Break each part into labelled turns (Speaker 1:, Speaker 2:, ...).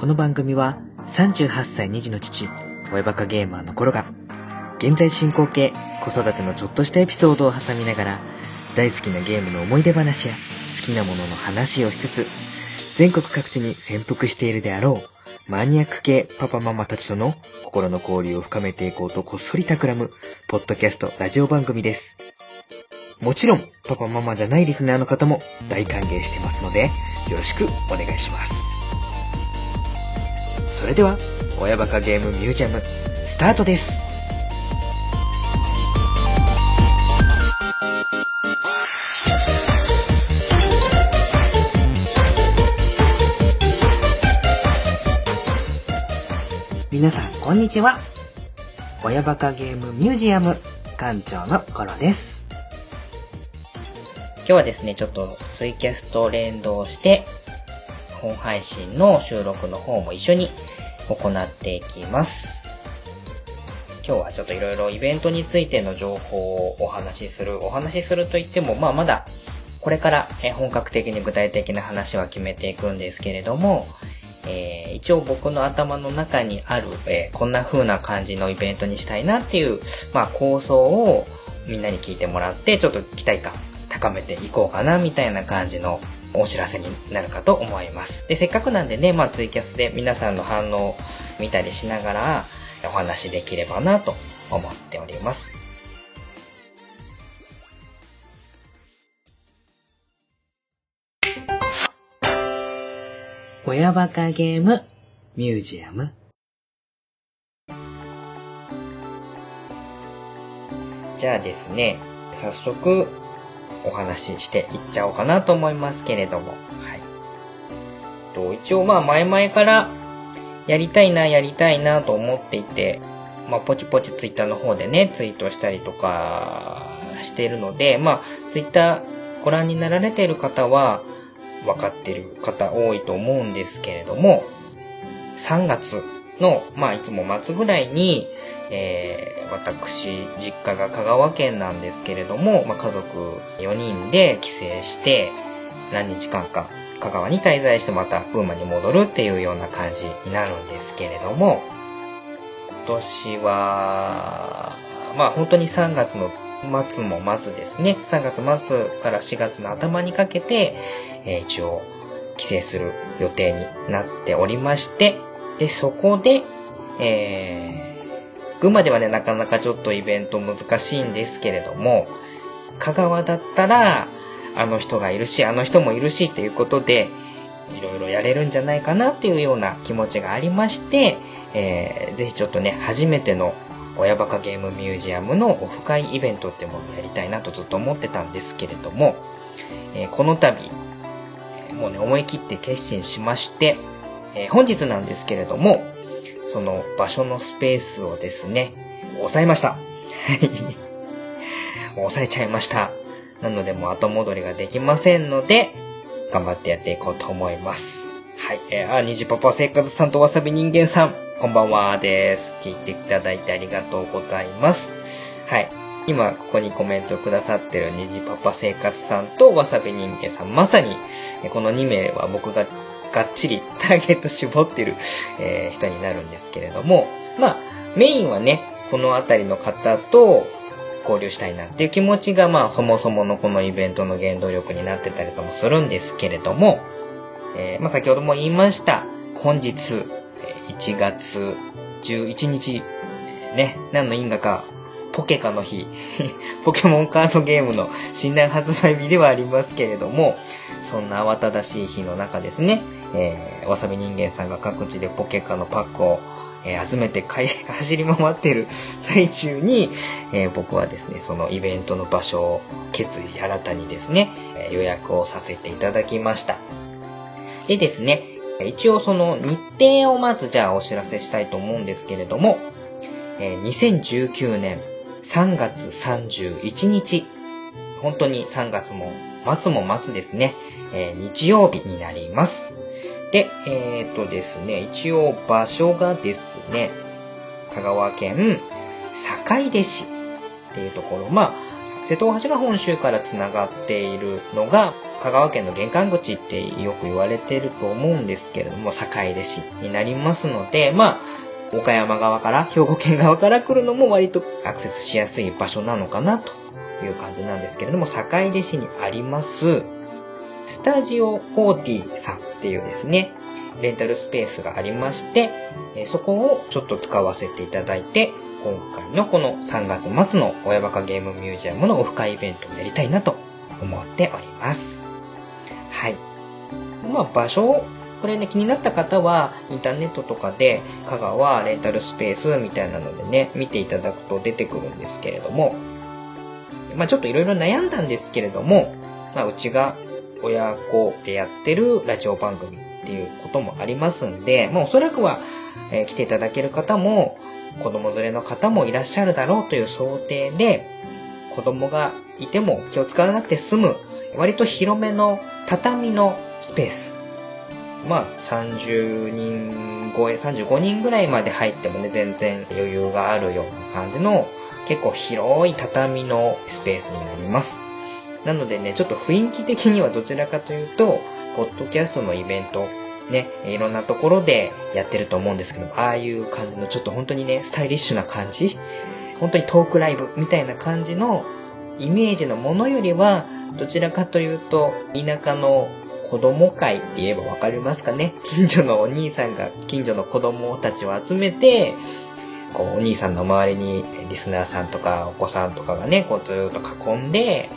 Speaker 1: この番組は38歳2児の父、親バカゲーマーの頃が、現在進行形、子育てのちょっとしたエピソードを挟みながら、大好きなゲームの思い出話や好きなものの話をしつつ、全国各地に潜伏しているであろう、マニアック系パパママたちとの心の交流を深めていこうとこっそり企む、ポッドキャストラジオ番組です。もちろん、パパママじゃないリスナーの方も大歓迎してますので、よろしくお願いします。それでは、親バカゲームミュージアム、スタートです。皆さん、こんにちは。親バカゲームミュージアム、館長のコロです。今日はですね、ちょっとツイキャスと連動して、本配信の収録の方も一緒に行っていきます。今日はちょっといろいろイベントについての情報をお話しする。お話しすると言っても、まあまだこれから本格的に具体的な話は決めていくんですけれども、えー一応僕の頭の中にある、えーこんな風な感じのイベントにしたいなっていう、まあ構想をみんなに聞いてもらって、ちょっと期待感高めていこうかなみたいな感じのお知らせになるかと思います。で、せっかくなんでね、まあツイキャスで皆さんの反応を見たりしながらお話できればなと思っております。親バカゲームミュージアムじゃあですね、早速お話ししていっちゃおうかなと思いますけれども。はい。と、一応まあ前々からやりたいな、やりたいなと思っていて、まあポチポチツイッターの方でね、ツイートしたりとかしているので、まあツイッターご覧になられている方は分かってる方多いと思うんですけれども、3月の、まあいつも末ぐらいに、えー、私、実家が香川県なんですけれども、まあ家族4人で帰省して、何日間か香川に滞在してまた群馬に戻るっていうような感じになるんですけれども、今年は、まあ本当に3月の末も末ですね。3月末から4月の頭にかけて、えー一応帰省する予定になっておりまして、で、そこで、えー、群馬ではね、なかなかちょっとイベント難しいんですけれども、香川だったら、あの人がいるし、あの人もいるしっていうことで、いろいろやれるんじゃないかなっていうような気持ちがありまして、えー、ぜひちょっとね、初めての親バカゲームミュージアムのオフ会イベントっていうものをやりたいなとずっと思ってたんですけれども、えーこの度、もうね、思い切って決心しまして、えー本日なんですけれども、その場所のスペースをですね、抑えました。はい。抑えちゃいました。なのでもう後戻りができませんので、頑張ってやっていこうと思います。はい。えー、あ、にじパパ生活さんとわさび人間さん、こんばんはです。聞いていただいてありがとうございます。はい。今、ここにコメントくださってるにじパパ生活さんとわさび人間さん、まさに、この2名は僕ががっちり ターゲット絞ってる、えー人になるんですけれども、まあ、メインはね、このあたりの方と交流したいなっていう気持ちが、まあ、そもそものこのイベントの原動力になってたりともするんですけれども、えーまあ、先ほども言いました、本日、1月11日、ね、何の因果か、ポケカの日、ポケモンカードゲームの診断発売日ではありますけれども、そんな慌ただしい日の中ですね、えーわさび人間さんが各地でポケカのパックを、えー集めて買い、走り回ってる最中に、えー僕はですね、そのイベントの場所を決意新たにですね、え予約をさせていただきました。でですね、一応その日程をまずじゃあお知らせしたいと思うんですけれども、えー2019年3月31日、本当に3月も末も末ですね、え日曜日になります。で、えーっとですね、一応場所がですね、香川県坂出市っていうところ、まあ、瀬戸大橋が本州から繋がっているのが、香川県の玄関口ってよく言われてると思うんですけれども、坂出市になりますので、まあ、岡山側から、兵庫県側から来るのも割とアクセスしやすい場所なのかなという感じなんですけれども、坂出市にあります、スタジオ40さんっていうですね、レンタルスペースがありまして、そこをちょっと使わせていただいて、今回のこの3月末の親バカゲームミュージアムのオフ会イベントをやりたいなと思っております。はい。まあ場所これね、気になった方は、インターネットとかで、香川レンタルスペースみたいなのでね、見ていただくと出てくるんですけれども、まあちょっといろいろ悩んだんですけれども、まあうちが親子でやってるラジオ番組っていうこともありますんで、まあおそらくは、えー、来ていただける方も、子供連れの方もいらっしゃるだろうという想定で、子供がいても気を使わなくて済む、割と広めの畳のスペース。まあ、30人超え、35人ぐらいまで入ってもね、全然余裕があるような感じの、結構広い畳のスペースになります。なのでね、ちょっと雰囲気的にはどちらかというと、ポッドキャストのイベントね、いろんなところでやってると思うんですけどああいう感じのちょっと本当にね、スタイリッシュな感じ本当にトークライブみたいな感じのイメージのものよりは、どちらかというと、田舎の子供会って言えばわかりますかね。近所のお兄さんが近所の子供たちを集めて、こう、お兄さんの周りにリスナーさんとかお子さんとかがね、こうずっと囲んで、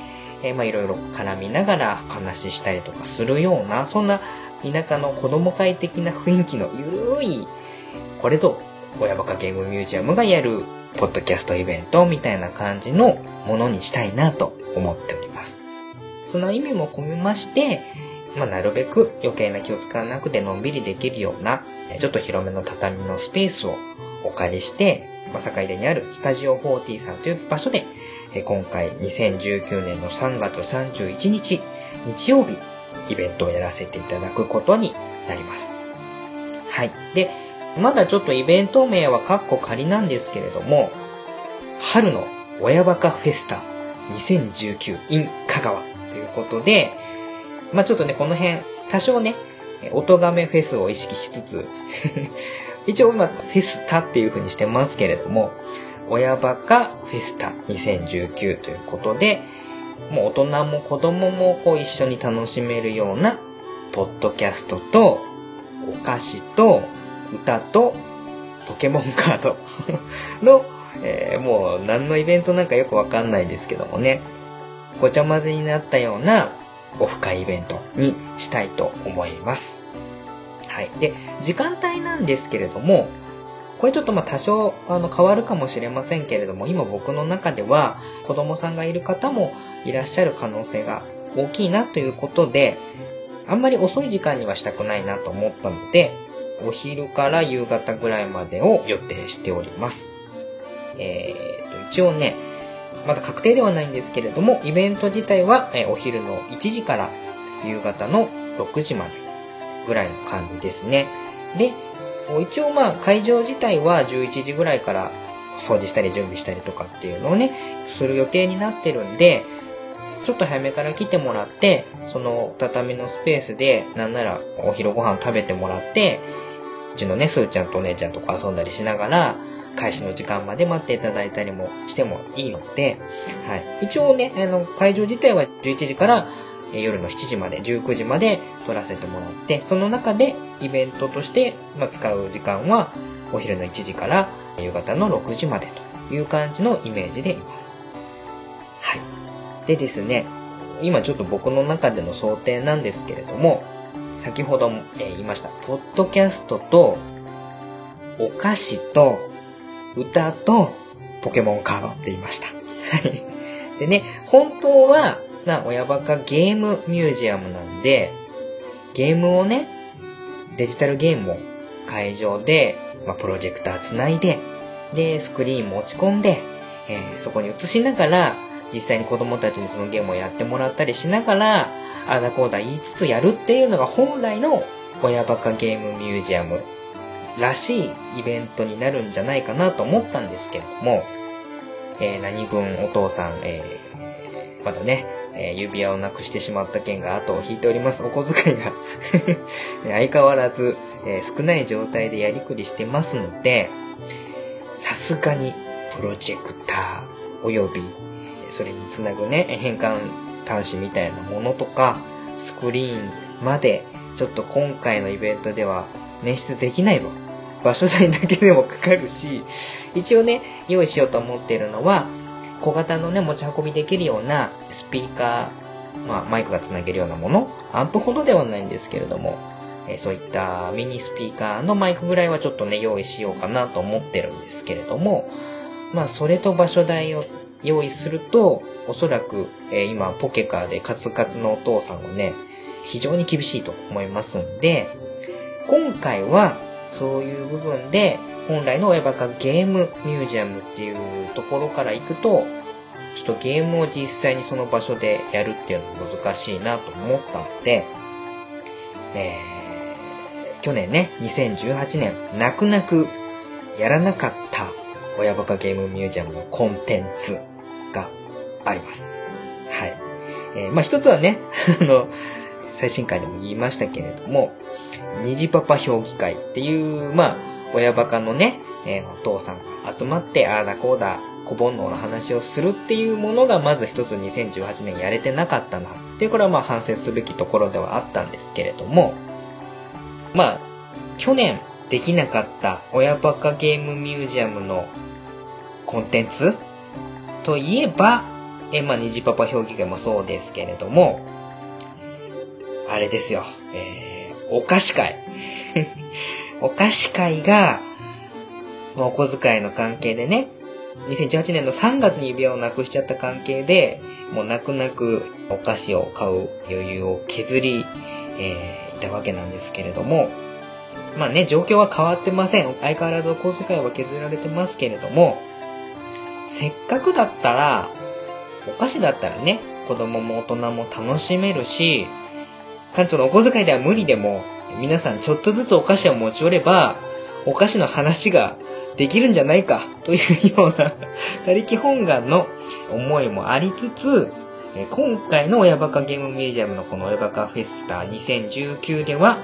Speaker 1: えー、まあいろいろ絡みながら話ししたりとかするような、そんな田舎の子供会的な雰囲気のゆるい、これぞ、親バカゲームミュージアムがやる、ポッドキャストイベントみたいな感じのものにしたいなと思っております。その意味も込めまして、まあ、なるべく余計な気を使わなくてのんびりできるような、ちょっと広めの畳のスペースをお借りして、まあ、坂出にあるスタジオ40さんという場所で、今回2019年の3月31日、日曜日、イベントをやらせていただくことになります。はい。で、まだちょっとイベント名はカッコ仮なんですけれども、春の親バカフェスタ2019 in 香川ということで、まあちょっとね、この辺、多少ね、音亀フェスを意識しつつ 一応今フェスタっていう風にしてますけれども、親バカフェスタ2019ということで、もう大人も子供もこう一緒に楽しめるような、ポッドキャストと、お菓子と、歌と、ポケモンカード の、えー、もう何のイベントなんかよくわかんないですけどもね、ごちゃ混ぜになったようなオフ会イベントにしたいと思います。はい。で、時間帯なんですけれども、これちょっとまあ多少あの変わるかもしれませんけれども、今僕の中では子供さんがいる方もいらっしゃる可能性が大きいなということで、あんまり遅い時間にはしたくないなと思ったので、お昼から夕方ぐらいまでを予定しております。えーと、一応ね、まだ確定ではないんですけれども、イベント自体は、えお昼の1時から夕方の6時までぐらいの感じですね。で、一応まあ会場自体は11時ぐらいから掃除したり準備したりとかっていうのをね、する予定になってるんで、ちょっと早めから来てもらって、その畳のスペースで、なんならお昼ご飯食べてもらって、うちのね、すーちゃんとお姉ちゃんとか遊んだりしながら、開始の時間まで待っていただいたりもしてもいいので、はい。一応ね、あの、会場自体は11時からえ夜の7時まで、19時まで撮らせてもらって、その中でイベントとして、ま使う時間は、お昼の1時から夕方の6時までという感じのイメージでいます。はい。でですね、今ちょっと僕の中での想定なんですけれども、先ほども、え言いました、ポッドキャストと、お菓子と、歌と、ポケモンカードって言いました。はい。でね、本当は、な親バカゲームミュージアムなんで、ゲームをね、デジタルゲームを会場で、まあ、プロジェクター繋いで、で、スクリーン持ち込んで、えー、そこに映しながら、実際に子供たちにそのゲームをやってもらったりしながら、あだこうだ言いつつやるっていうのが本来の親バカゲームミュージアムらしいイベントになるんじゃないかなと思ったんですけれども、えー、何分お父さん、えーまだね、えー、指輪をなくしてしまった件が後を引いております。お小遣いが 相変わらず、えー、少ない状態でやりくりしてますので、さすがにプロジェクター及び、それにつなぐね、変換端子みたいなものとか、スクリーンまで、ちょっと今回のイベントでは捻出できないぞ。場所代だけでもかかるし、一応ね、用意しようと思っているのは、小型のね、持ち運びできるようなスピーカー、まあ、マイクが繋げるようなもの、アンプほどではないんですけれども、えそういったミニスピーカーのマイクぐらいはちょっとね、用意しようかなと思ってるんですけれども、まあ、それと場所代を用意すると、おそらく、えー、今、ポケカーでカツカツのお父さんはね、非常に厳しいと思いますんで、今回は、そういう部分で、本来の親バカゲームミュージアムっていうところから行くと、ちょっとゲームを実際にその場所でやるっていうのも難しいなと思ったので、えー、去年ね、2018年、泣く泣くやらなかった親バカゲームミュージアムのコンテンツがあります。はい。えー、まあ、一つはね、あの、最新回でも言いましたけれども、虹パパ評議会っていう、まあ、親バカのね、えー、お父さんが集まって、ああだこうだ、小煩悩の話をするっていうものがまず一つ2018年やれてなかったなってこれはまあ反省すべきところではあったんですけれども、まあ、去年できなかった親バカゲームミュージアムのコンテンツといえば、え、まあ、虹パパ表記会もそうですけれども、あれですよ、えー、お菓子会。お菓子会が、まあ、お小遣いの関係でね、2018年の3月に指輪をなくしちゃった関係で、もう泣く泣くお菓子を買う余裕を削り、えー、いたわけなんですけれども、まあね、状況は変わってません。相変わらずお小遣いは削られてますけれども、せっかくだったら、お菓子だったらね、子供も大人も楽しめるし、館長のお小遣いでは無理でも、皆さんちょっとずつお菓子を持ち寄れば、お菓子の話ができるんじゃないか、というような他力本願の思いもありつつ、今回の親バカゲームミュージアムのこの親バカフェスタ2019では、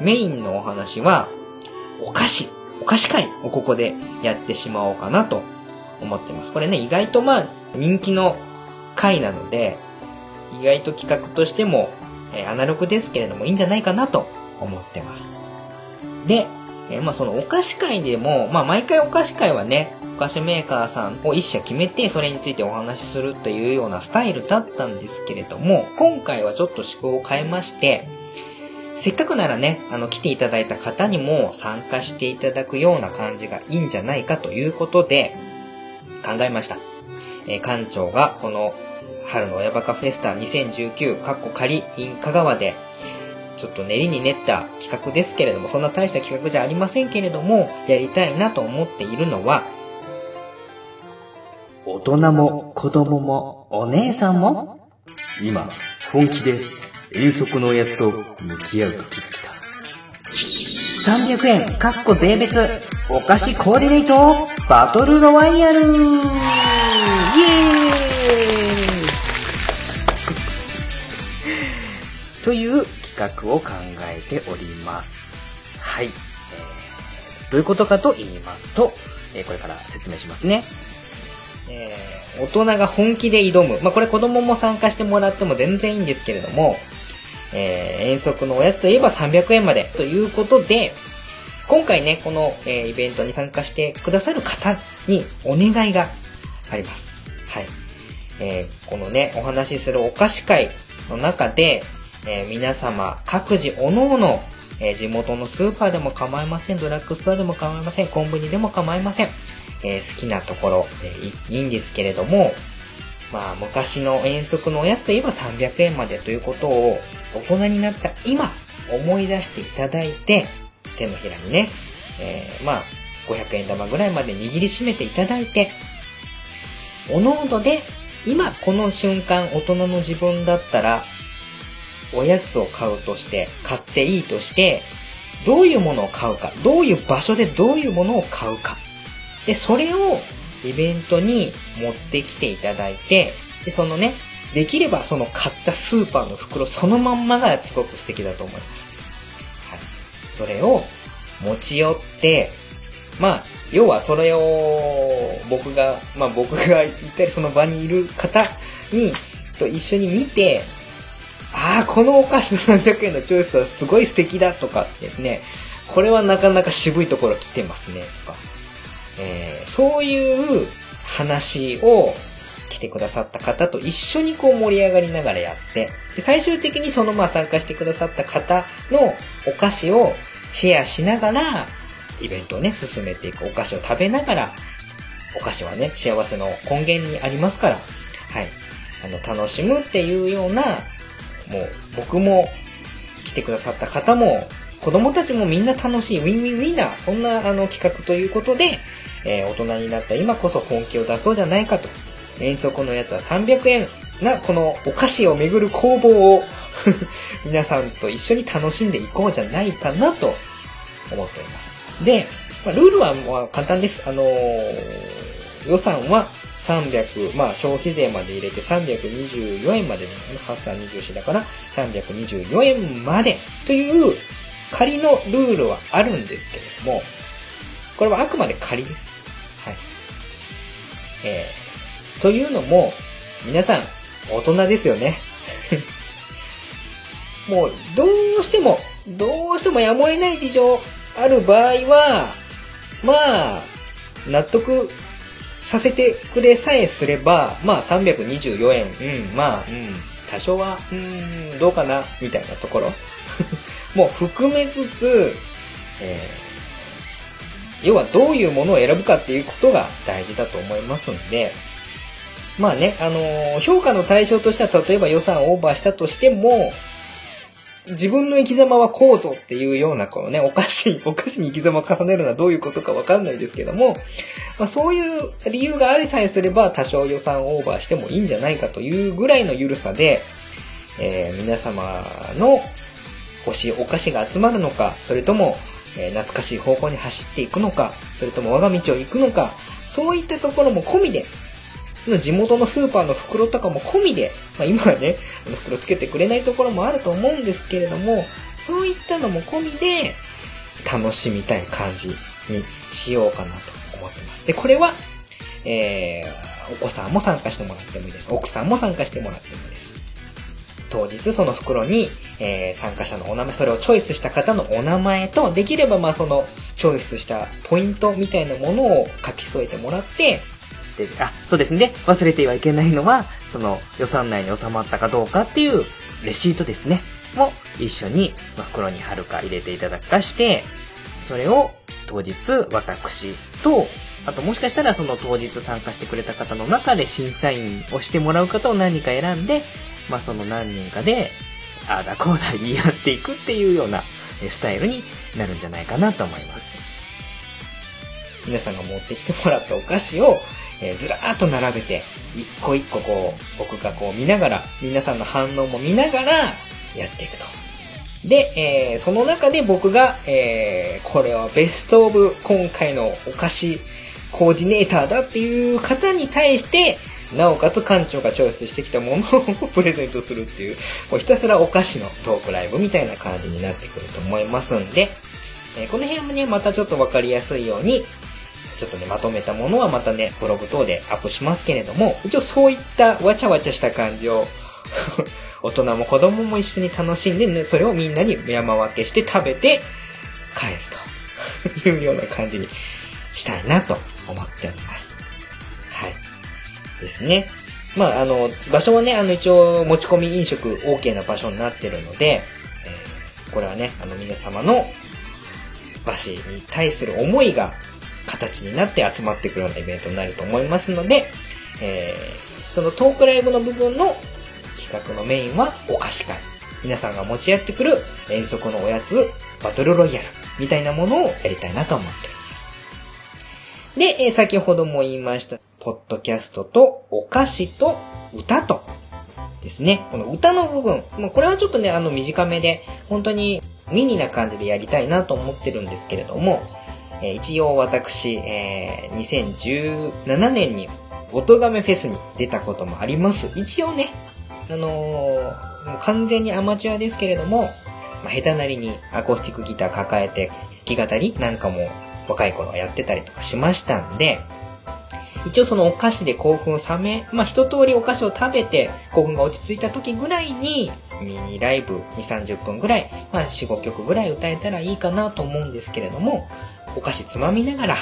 Speaker 1: メインのお話は、お菓子、お菓子会をここでやってしまおうかなと思ってます。これね、意外とまあ、人気の回なので、意外と企画としても、えアナログですけれどもいいんじゃないかなと思ってます。で、え、まあそのお菓子会でも、まあ毎回お菓子会はね、お菓子メーカーさんを一社決めて、それについてお話しするというようなスタイルだったんですけれども、今回はちょっと思考を変えまして、せっかくならね、あの、来ていただいた方にも参加していただくような感じがいいんじゃないかということで、考えました。えー、館長がこの春の親バカフェスタ2019、カッコ仮 in 香川でちょっと練りに練った企画ですけれども、そんな大した企画じゃありませんけれども、やりたいなと思っているのは、大人も子供もお姉さんも、
Speaker 2: 今、本気で遠足のやつと向き合う時が来た。
Speaker 1: 300円、かっこ税別、お菓子コーディネート、バトルロワイヤル。イエーイ！という画を考えております。はい。えー、どういうことかと言いますと、えー、これから説明しますね。えー、大人が本気で挑む。まあ、これ子供も参加してもらっても全然いいんですけれども、えー、遠足のおやつといえば300円までということで、今回ね、この、え、イベントに参加してくださる方にお願いがあります。はい。えー、このね、お話しするお菓子会の中で、えー、皆様、各自おのおの、え、地元のスーパーでも構いません、ドラッグストアでも構いません、コンビニでも構いません。えー、好きなところ、えいいんですけれども、まあ、昔の遠足のおやつといえば300円までということを、大人になった今、思い出していただいて、手のひらにね、えまあ、500円玉ぐらいまで握りしめていただいて、おのおので、今この瞬間大人の自分だったらおやつを買うとして、買っていいとして、どういうものを買うか、どういう場所でどういうものを買うか。で、それをイベントに持ってきていただいて、で、そのね、できればその買ったスーパーの袋そのまんまがすごく素敵だと思います。はい。それを持ち寄って、まあ、要はそれを僕が、まあ僕が行ったりその場にいる方に、と一緒に見て、ああ、このお菓子の300円のチョイスはすごい素敵だとかですね、これはなかなか渋いところ来てますね、とか。えーそういう話を来てくださった方と一緒にこう盛り上がりながらやって、で最終的にそのまあ参加してくださった方のお菓子をシェアしながら、イベントをね、進めていく。お菓子を食べながら、お菓子はね、幸せの根源にありますから、はい。あの、楽しむっていうような、もう、僕も、来てくださった方も、子供たちもみんな楽しい、ウィンウィンウィンな、そんなあの企画ということで、えー大人になった今こそ本気を出そうじゃないかと。遠足のやつは300円な、このお菓子をめぐる攻防を、皆さんと一緒に楽しんでいこうじゃないかなと思っております。で、まあ、ルールはまあ簡単です。あのー予算は300、まあ消費税まで入れて324円までね、発散24だから324円までという仮のルールはあるんですけれども、これはあくまで仮です。はい。えー、というのも、皆さん、大人ですよね。もう、どうしても、どうしてもやむを得ない事情ある場合は、まあ、納得させてくれさえすれば、まあ324円、うん、まあ、うん、多少は、うん、どうかな、みたいなところ。もう含めつつ、えー要はどういうものを選ぶかっていうことが大事だと思いますんで、まあね、あのー評価の対象としては例えば予算をオーバーしたとしても、自分の生き様はこうぞっていうような、このね、お菓子、お菓子に生き様を重ねるのはどういうことかわかんないですけども、まあそういう理由がありさえすれば多少予算オーバーしてもいいんじゃないかというぐらいの緩さで、えー皆様の欲しいお菓子が集まるのか、それとも、えー懐かしい方向に走っていくのか、それとも我が道を行くのか、そういったところも込みで、その地元のスーパーの袋とかも込みで、まあ、今はね、袋つけてくれないところもあると思うんですけれども、そういったのも込みで、楽しみたい感じにしようかなと思ってます。で、これは、えー、お子さんも参加してもらってもいいです。奥さんも参加してもらってもいいです。当日その袋に、えー参加者のお名前、それをチョイスした方のお名前と、できればまあそのチョイスしたポイントみたいなものを書き添えてもらって、あ、そうですね。忘れてはいけないのは、その予算内に収まったかどうかっていうレシートですね。も一緒に袋に貼るか入れていただくかして、それを当日私と、あともしかしたらその当日参加してくれた方の中で審査員をしてもらう方を何人か選んで、まあその何人かで、ああだこうだ言い合っていくっていうようなスタイルになるんじゃないかなと思います。皆さんが持ってきてもらったお菓子を、えーずらーっと並べて、一個一個こう、僕がこう見ながら、皆さんの反応も見ながら、やっていくと。で、えーその中で僕が、えーこれはベストオブ今回のお菓子コーディネーターだっていう方に対して、なおかつ館長がチョイスしてきたものをプレゼントするっていう、もうひたすらお菓子のトークライブみたいな感じになってくると思いますんで、えーこの辺もね、またちょっとわかりやすいように、ちょっとね、まとめたものはまたね、ブログ等でアップしますけれども、一応そういったわちゃわちゃした感じを、大人も子供も一緒に楽しんで、ね、それをみんなに山分けして食べて帰るというような感じにしたいなと思っております。はい。ですね。まあ、あの、場所はね、あの、一応持ち込み飲食 OK な場所になってるので、えーこれはね、あの、皆様の場所に対する思いが形になって集まってくるようなイベントになると思いますので、えーそのトークライブの部分の企画のメインはお菓子会。皆さんが持ち合ってくる遠足のおやつ、バトルロイヤルみたいなものをやりたいなと思っております。で、えー先ほども言いました、ポッドキャストとお菓子と歌とですね。この歌の部分、まあこれはちょっとね、あの短めで、本当にミニな感じでやりたいなと思ってるんですけれども、えー一応私、えー2017年に音亀フェスに出たこともあります。一応ね、あのー完全にアマチュアですけれども、まあ、下手なりにアコースティックギター抱えて、弾き語りなんかも若い頃やってたりとかしましたんで、一応そのお菓子で興奮を冷め、まあ一通りお菓子を食べて興奮が落ち着いた時ぐらいに、ミニライブ2、30分ぐらい、まあ4、5曲ぐらい歌えたらいいかなと思うんですけれども、お菓子つまみながら、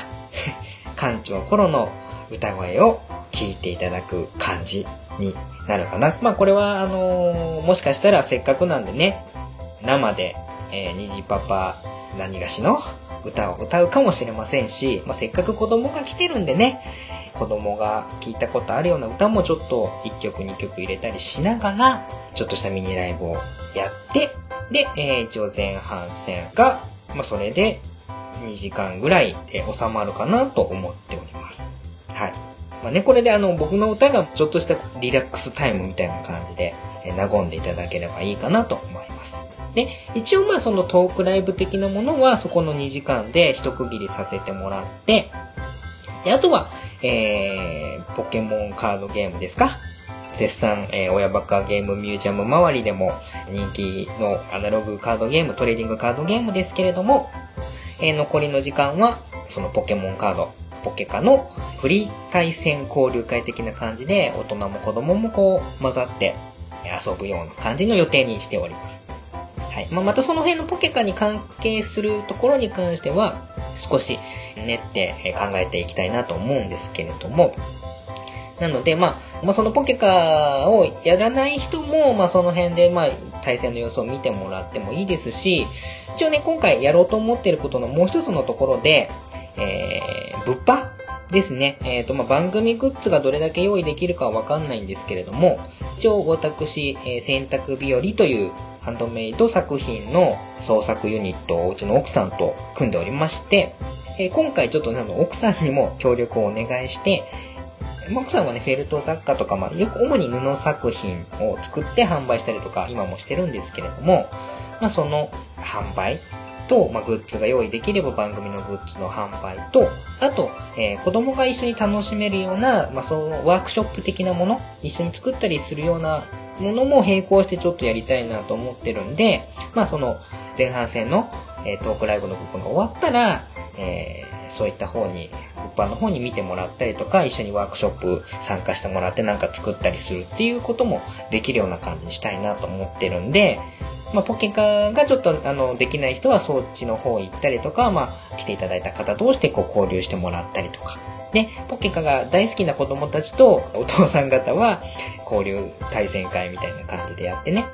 Speaker 1: 館長頃の歌声を聞いていただく感じになるかな。まあこれはあのーもしかしたらせっかくなんでね、生で、えー、虹パパ何がしの歌を歌うかもしれませんし、まあ、せっかく子供が来てるんでね、子供が聞いたことあるような歌もちょっと1曲2曲入れたりしながら、ちょっとしたミニライブをやって、で、えー一応前半戦が、まあ、それで2時間ぐらいで収まるかなと思っております。はい。まあね、これであの、僕の歌がちょっとしたリラックスタイムみたいな感じで、えー和んでいただければいいかなと思います。で、一応まあそのトークライブ的なものはそこの2時間で一区切りさせてもらって、で、あとは、えー、ポケモンカードゲームですか？絶賛、えー、親バカゲームミュージアム周りでも人気のアナログカードゲーム、トレーディングカードゲームですけれども、えー残りの時間は、そのポケモンカード、ポケカのフリー対戦交流会的な感じで、大人も子供もこう混ざって遊ぶような感じの予定にしております。はい。まあ、またその辺のポケカに関係するところに関しては、少し練って考えていきたいなと思うんですけれども、なので、まあ、まあ、そのポケカをやらない人も、まあ、その辺で、まあ、対戦の様子を見てもらってもいいですし、一応ね、今回やろうと思っていることのもう一つのところで、えー、物販ですね。えっ、と、まあ、番組グッズがどれだけ用意できるかはわかんないんですけれども、一応私、えー洗濯日和というハンドメイド作品の創作ユニットをうちの奥さんと組んでおりまして、えー今回ちょっとねあの奥さんにも協力をお願いして、まあ奥さんはね、フェルト雑貨とか、まあ、よく主に布作品を作って販売したりとか、今もしてるんですけれども、まあ、その販売と、まあ、グッズが用意できれば番組のグッズの販売と、あと、えー子供が一緒に楽しめるような、まあ、そのワークショップ的なもの、一緒に作ったりするようなものも並行してちょっとやりたいなと思ってるんで、まあ、その前半戦の、えートークライブの部分が終わったら、えーそういった方に、物販の方に見てもらったりとか、一緒にワークショップ参加してもらってなんか作ったりするっていうこともできるような感じにしたいなと思ってるんで、まあ、ポケカがちょっと、あの、できない人はそっちの方行ったりとか、まあ、来ていただいた方同士でこう交流してもらったりとか。で、ポケカが大好きな子供たちとお父さん方は交流対戦会みたいな感じでやってね。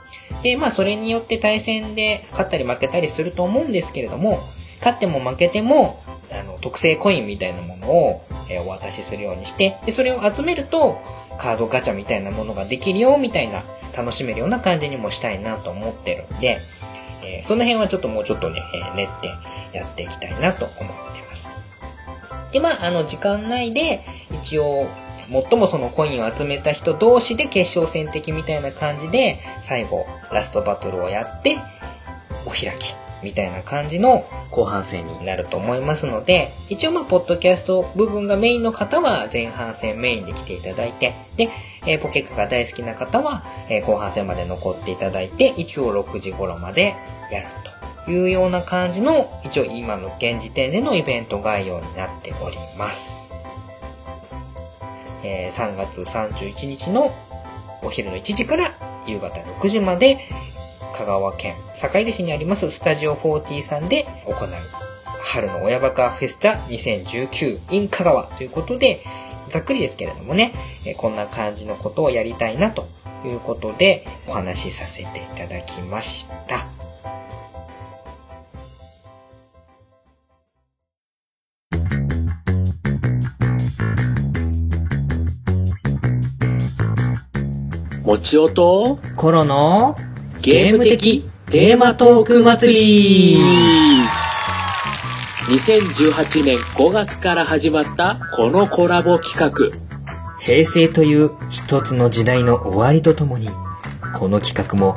Speaker 1: で、まあ、それによって対戦で勝ったり負けたりすると思うんですけれども、勝っても負けても、あの、特製コインみたいなものを、えーお渡しするようにして、で、それを集めると、カードガチャみたいなものができるよ、みたいな、楽しめるような感じにもしたいなと思ってるんで、えーその辺はちょっともうちょっとね、えー練ってやっていきたいなと思ってます。で、まあ、あの、時間内で、一応、最もそのコインを集めた人同士で決勝戦的みたいな感じで、最後、ラストバトルをやって、お開き。みたいな感じの後半戦になると思いますので、一応まあ、ポッドキャスト部分がメインの方は前半戦メインで来ていただいて、で、えーポケカが大好きな方は、えー後半戦まで残っていただいて、一応6時頃までやるというような感じの、一応今の現時点でのイベント概要になっております。えー3月31日のお昼の1時から夕方6時まで、香川県坂出市にありますスタジオ40さんで行う春の親バカフェスタ2019 in 香川ということで、ざっくりですけれどもね、えーこんな感じのことをやりたいなということでお話しさせていただきました。
Speaker 3: もちおと？
Speaker 1: コロの
Speaker 3: ゲーム的テーマトーク祭り。2018年5月から始まったこのコラボ企画。
Speaker 1: 平成という一つの時代の終わりとともに、この企画も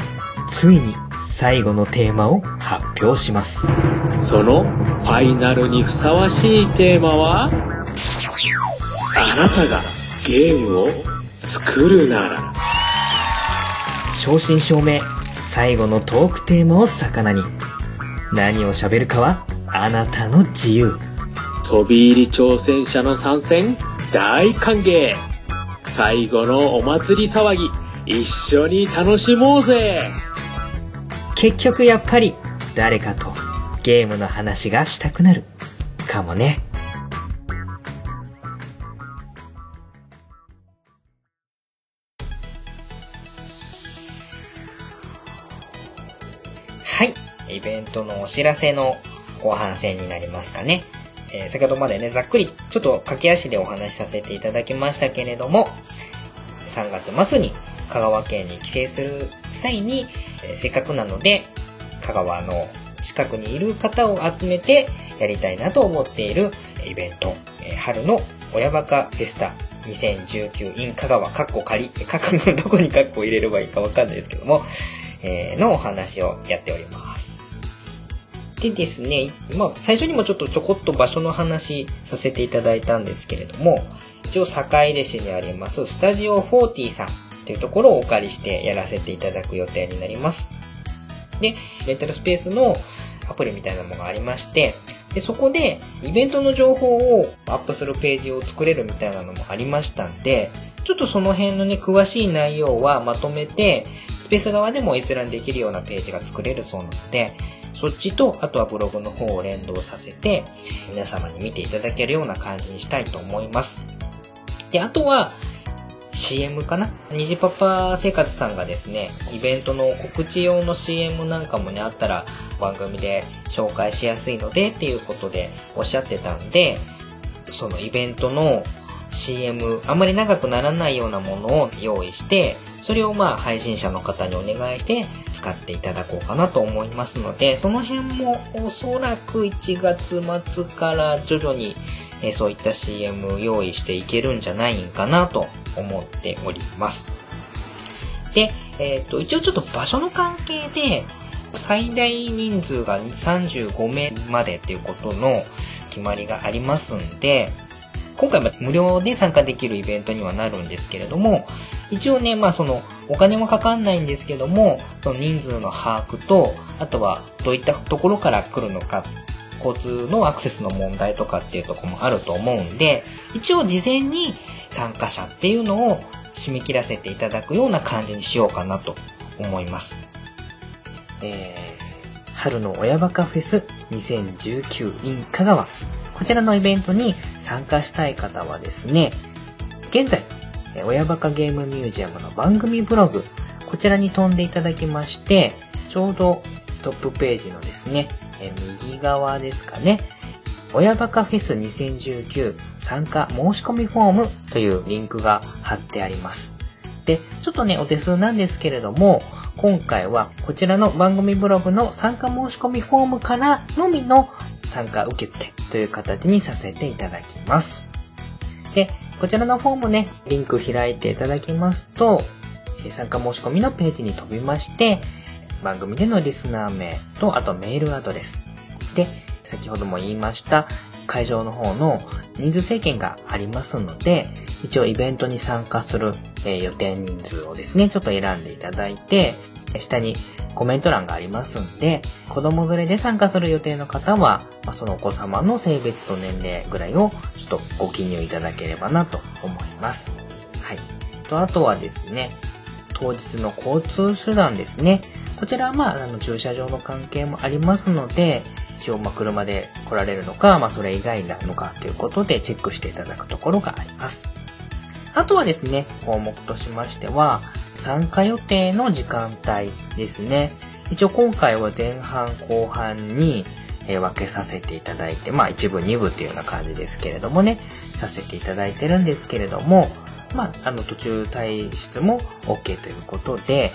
Speaker 1: ついに最後のテーマを発表します。
Speaker 3: そのファイナルにふさわしいテーマはあなたがゲームを作るなら。
Speaker 1: 正真正銘、最後のトークテーマを魚に。何を喋るかは、あなたの自由。
Speaker 3: 飛び入り挑戦者の参戦、大歓迎最後のお祭り騒ぎ、一緒に楽しもうぜ
Speaker 1: 結局やっぱり、誰かとゲームの話がしたくなる。かもね。ベントのお知らせの後半戦になりますかね。えー先ほどまでね、ざっくりちょっと駆け足でお話しさせていただきましたけれども、3月末に香川県に帰省する際に、えーせっかくなので、香川の近くにいる方を集めてやりたいなと思っているイベント、えー春の親バカフェスタ2019 in 香川、カッコ仮、えーカッコどこにカッコ入れればいいかわかんないですけども、えーのお話をやっております。でですね、まあ、最初にもちょっとちょこっと場所の話させていただいたんですけれども、一応坂出市にありますスタジオ40さんというところをお借りしてやらせていただく予定になります。で、レンタルスペースのアプリみたいなものがありまして、で、そこでイベントの情報をアップするページを作れるみたいなのもありましたんで、ちょっとその辺のね、詳しい内容はまとめて、スペース側でも閲覧できるようなページが作れるそうなので、そっちと、あとはブログの方を連動させて、皆様に見ていただけるような感じにしたいと思います。で、あとは、CM かな？虹パパ生活さんがですね、イベントの告知用の CM なんかもね、あったら番組で紹介しやすいのでっていうことでおっしゃってたんで、そのイベントの CM、あんまり長くならないようなものを用意して、それをまあ配信者の方にお願いして使っていただこうかなと思いますので、その辺もおそらく1月末から徐々にえそういった CM 用意していけるんじゃないかなと思っております。で、えっ、と、一応ちょっと場所の関係で、最大人数が35名までっていうことの決まりがありますんで、今回は無料で参加できるイベントにはなるんですけれども、一応ね、まあその、お金もかかんないんですけども、その人数の把握と、あとはどういったところから来るのか、交通のアクセスの問題とかっていうところもあると思うんで、一応事前に参加者っていうのを締め切らせていただくような感じにしようかなと思います。えー、春の親バカフェス2019 in 香川。こちらのイベントに参加したい方はですね、現在、親バカゲームミュージアムの番組ブログ、こちらに飛んでいただきまして、ちょうどトップページのですね、え右側ですかね、親バカフェス2019参加申し込みフォームというリンクが貼ってあります。で、ちょっとね、お手数なんですけれども、今回はこちらの番組ブログの参加申し込みフォームからのみの参加受付という形にさせていただきます。で、こちらの方もね、リンク開いていただきますと、参加申し込みのページに飛びまして、番組でのリスナー名と、あとメールアドレス。で、先ほども言いました、会場の方の人数制限がありますので、一応イベントに参加する、え予定人数をですね、ちょっと選んでいただいて、下にコメント欄がありますんで、子供連れで参加する予定の方は、ま、そのお子様の性別と年齢ぐらいをちょっとご記入いただければなと思います。はい。と、あとはですね、当日の交通手段ですね。こちらはまあ、あの、駐車場の関係もありますので、一応まあ車で来られるのか、まあそれ以外なのかということでチェックしていただくところがあります。あとはですね、項目としましては、参加予定の時間帯ですね。一応今回は前半後半に、分けさせていただいて、まあ一部二部というような感じですけれどもね、させていただいてるんですけれども、まあ、あの途中退出も OK ということで、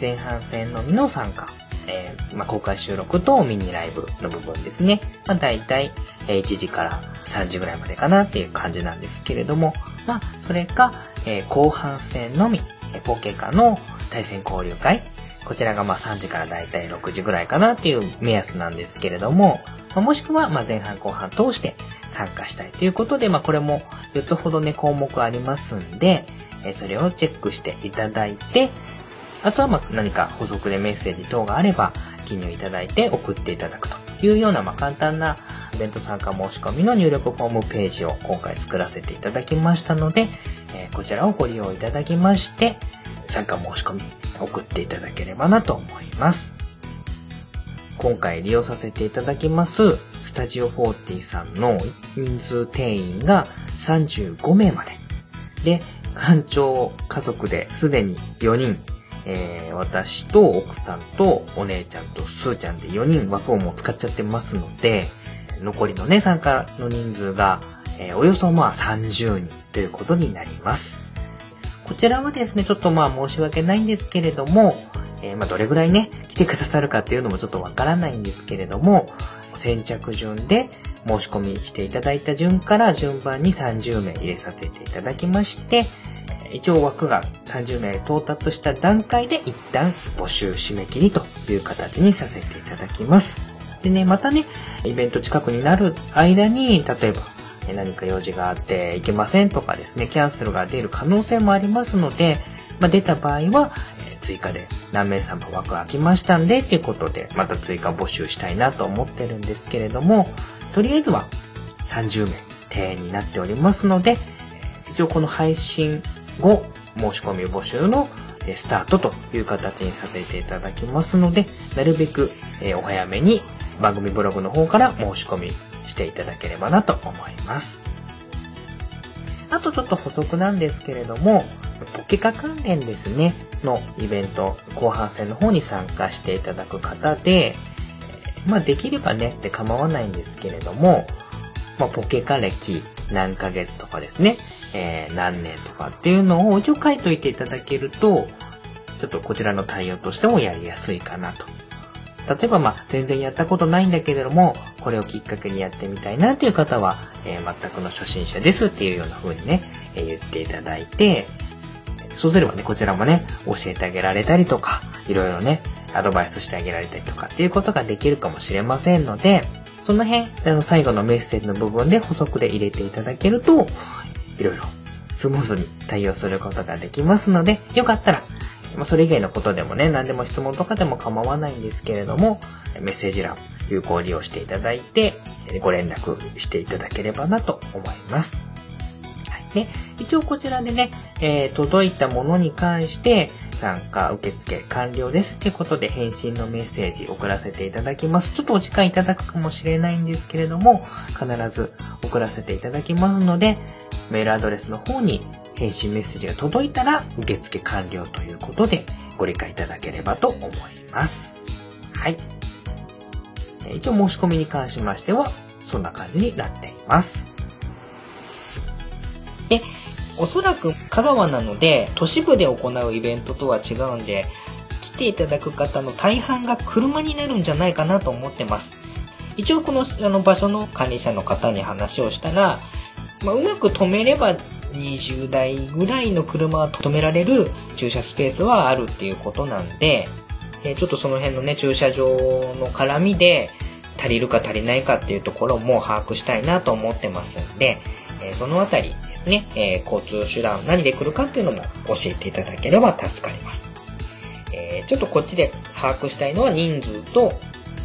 Speaker 1: 前半戦のみの参加、えーまあ、公開収録とミニライブの部分ですね。まあ、大体、えー1時から3時ぐらいまでかなっていう感じなんですけれども、まあ、それか、えー後半戦のみ、えーポケカの対戦交流会、こちらがまあ3時から大体6時ぐらいかなっていう目安なんですけれども、まあもしくはまあ前半後半通して参加したいということで、まあこれも4つほどね項目ありますんで、それをチェックしていただいて、あとはま何か補足でメッセージ等があれば記入いただいて送っていただくというようなま簡単なイベント参加申し込みの入力フォームページを今回作らせていただきましたので、えこちらをご利用いただきまして参加申し込み送っていただければなと思います。今回利用させていただきますスタジオ40さんの人数定員が35名まで。で、館長家族ですでに4人、えー私と奥さんとお姉ちゃんとすーちゃんで4人枠をもう使っちゃってますので、残りのね、参加の人数が、えーおよそまあ30人ということになります。こちらはですね、ちょっとまあ申し訳ないんですけれども、えーまあどれぐらいね、来てくださるかっていうのもちょっとわからないんですけれども、先着順で申し込みしていただいた順から順番に30名入れさせていただきまして、一応枠が30名到達した段階で一旦募集締め切りという形にさせていただきます。でね、またね、イベント近くになる間に、例えば、何か用事があって行けませんとかですね、キャンセルが出る可能性もありますので、まあ、出た場合は、え追加で何名様枠空きましたんで、ということで、また追加募集したいなと思ってるんですけれども、とりあえずは30名定員になっておりますので、一応この配信後、申し込み募集のスタートという形にさせていただきますので、なるべくお早めに番組ブログの方から申し込みしていただければなと思います。あとちょっと補足なんですけれども、ポケカ関連ですね、のイベント、後半戦の方に参加していただく方で、まあできればね、で構わないんですけれども、まあポケカ歴何ヶ月とかですね、えー何年とかっていうのを一応書いといていただけると、ちょっとこちらの対応としてもやりやすいかなと。例えばまあ全然やったことないんだけれども、これをきっかけにやってみたいなという方は、えー全くの初心者ですっていうような風にね、えー言っていただいて、そうすればね、こちらもね、教えてあげられたりとか、いろいろね、アドバイスしてあげられたりとかっていうことができるかもしれませんので、その辺、あの、最後のメッセージの部分で補足で入れていただけると、いろいろスムーズに対応することができますので、よかったら、まそれ以外のことでもね、何でも質問とかでも構わないんですけれども、メッセージ欄、有効利用していただいて、ご連絡していただければなと思います。で、一応こちらでね、えー届いたものに関して、参加受付完了ですってことで返信のメッセージ送らせていただきます。ちょっとお時間いただくかもしれないんですけれども、必ず送らせていただきますので、メールアドレスの方に返信メッセージが届いたら受付完了ということでご理解いただければと思います。はい。一応申し込みに関しましては、そんな感じになっています。で、おそらく香川なので、都市部で行うイベントとは違うんで、来ていただく方の大半が車になるんじゃないかなと思ってます。一応このあの場所の管理者の方に話をしたら、まあ、うまく止めれば20台ぐらいの車は止められる駐車スペースはあるっていうことなんで、えちょっとその辺のね、駐車場の絡みで足りるか足りないかっていうところも把握したいなと思ってますんで、えそのあたりね、えー交通手段何で来るかっていうのも教えていただければ助かります。えーちょっとこっちで把握したいのは人数と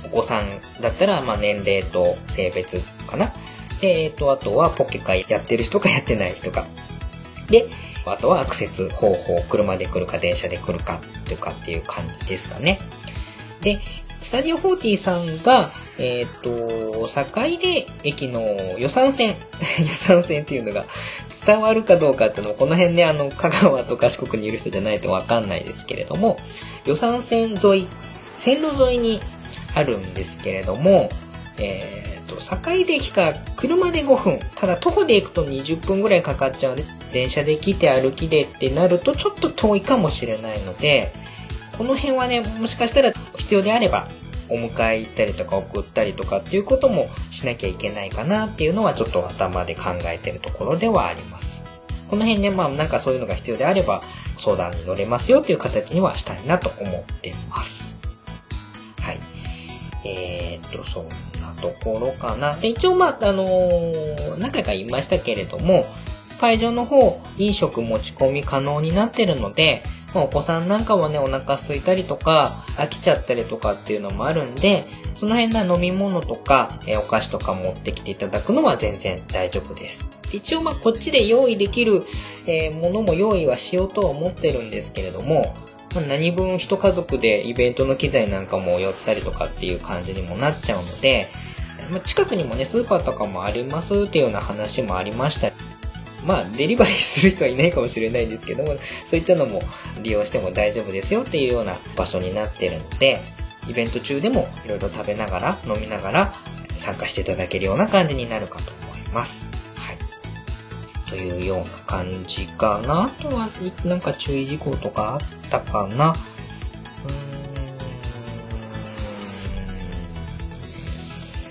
Speaker 1: お子さんだったら、まあ年齢と性別かな。えっ、と、あとはポケカやってる人かやってない人か。で、あとはアクセス方法、車で来るか電車で来るかとかっていう感じですかね。で、スタジオ40さんが、えっ、と、境出駅の予算線、予算線っていうのが伝わるかどうかっていうのも、この辺ね、あの、香川とか四国にいる人じゃないとわかんないですけれども、予算線沿い、線路沿いにあるんですけれども、えっ、と、境駅から車で5分、ただ徒歩で行くと20分ぐらいかかっちゃうんで、電車で来て歩きでってなるとちょっと遠いかもしれないので、この辺はね、もしかしたら必要であれば、お迎え行ったりとか送ったりとかっていうこともしなきゃいけないかなっていうのはちょっと頭で考えてるところではあります。この辺ね、まあなんかそういうのが必要であれば相談に乗れますよっていう形にはしたいなと思ってます。はい。えー、っと、そんなところかな。で、一応まあ、あのー何回か言いましたけれども、会場の方、飲食持ち込み可能になってるので、お子さんなんかはね、お腹空いたりとか、飽きちゃったりとかっていうのもあるんで、その辺の飲み物とか、えお菓子とか持ってきていただくのは全然大丈夫です。一応まあこっちで用意できる、えものも用意はしようとは思ってるんですけれども、ま、何分一家族でイベントの機材なんかも寄ったりとかっていう感じにもなっちゃうので、ま、近くにもね、スーパーとかもありますっていうような話もありました。まあ、デリバリーする人はいないかもしれないんですけども、そういったのも利用しても大丈夫ですよっていうような場所になってるので、イベント中でもいろいろ食べながら、飲みながら参加していただけるような感じになるかと思います。はい。というような感じかな。あとは、なんか注意事項とかあったかな。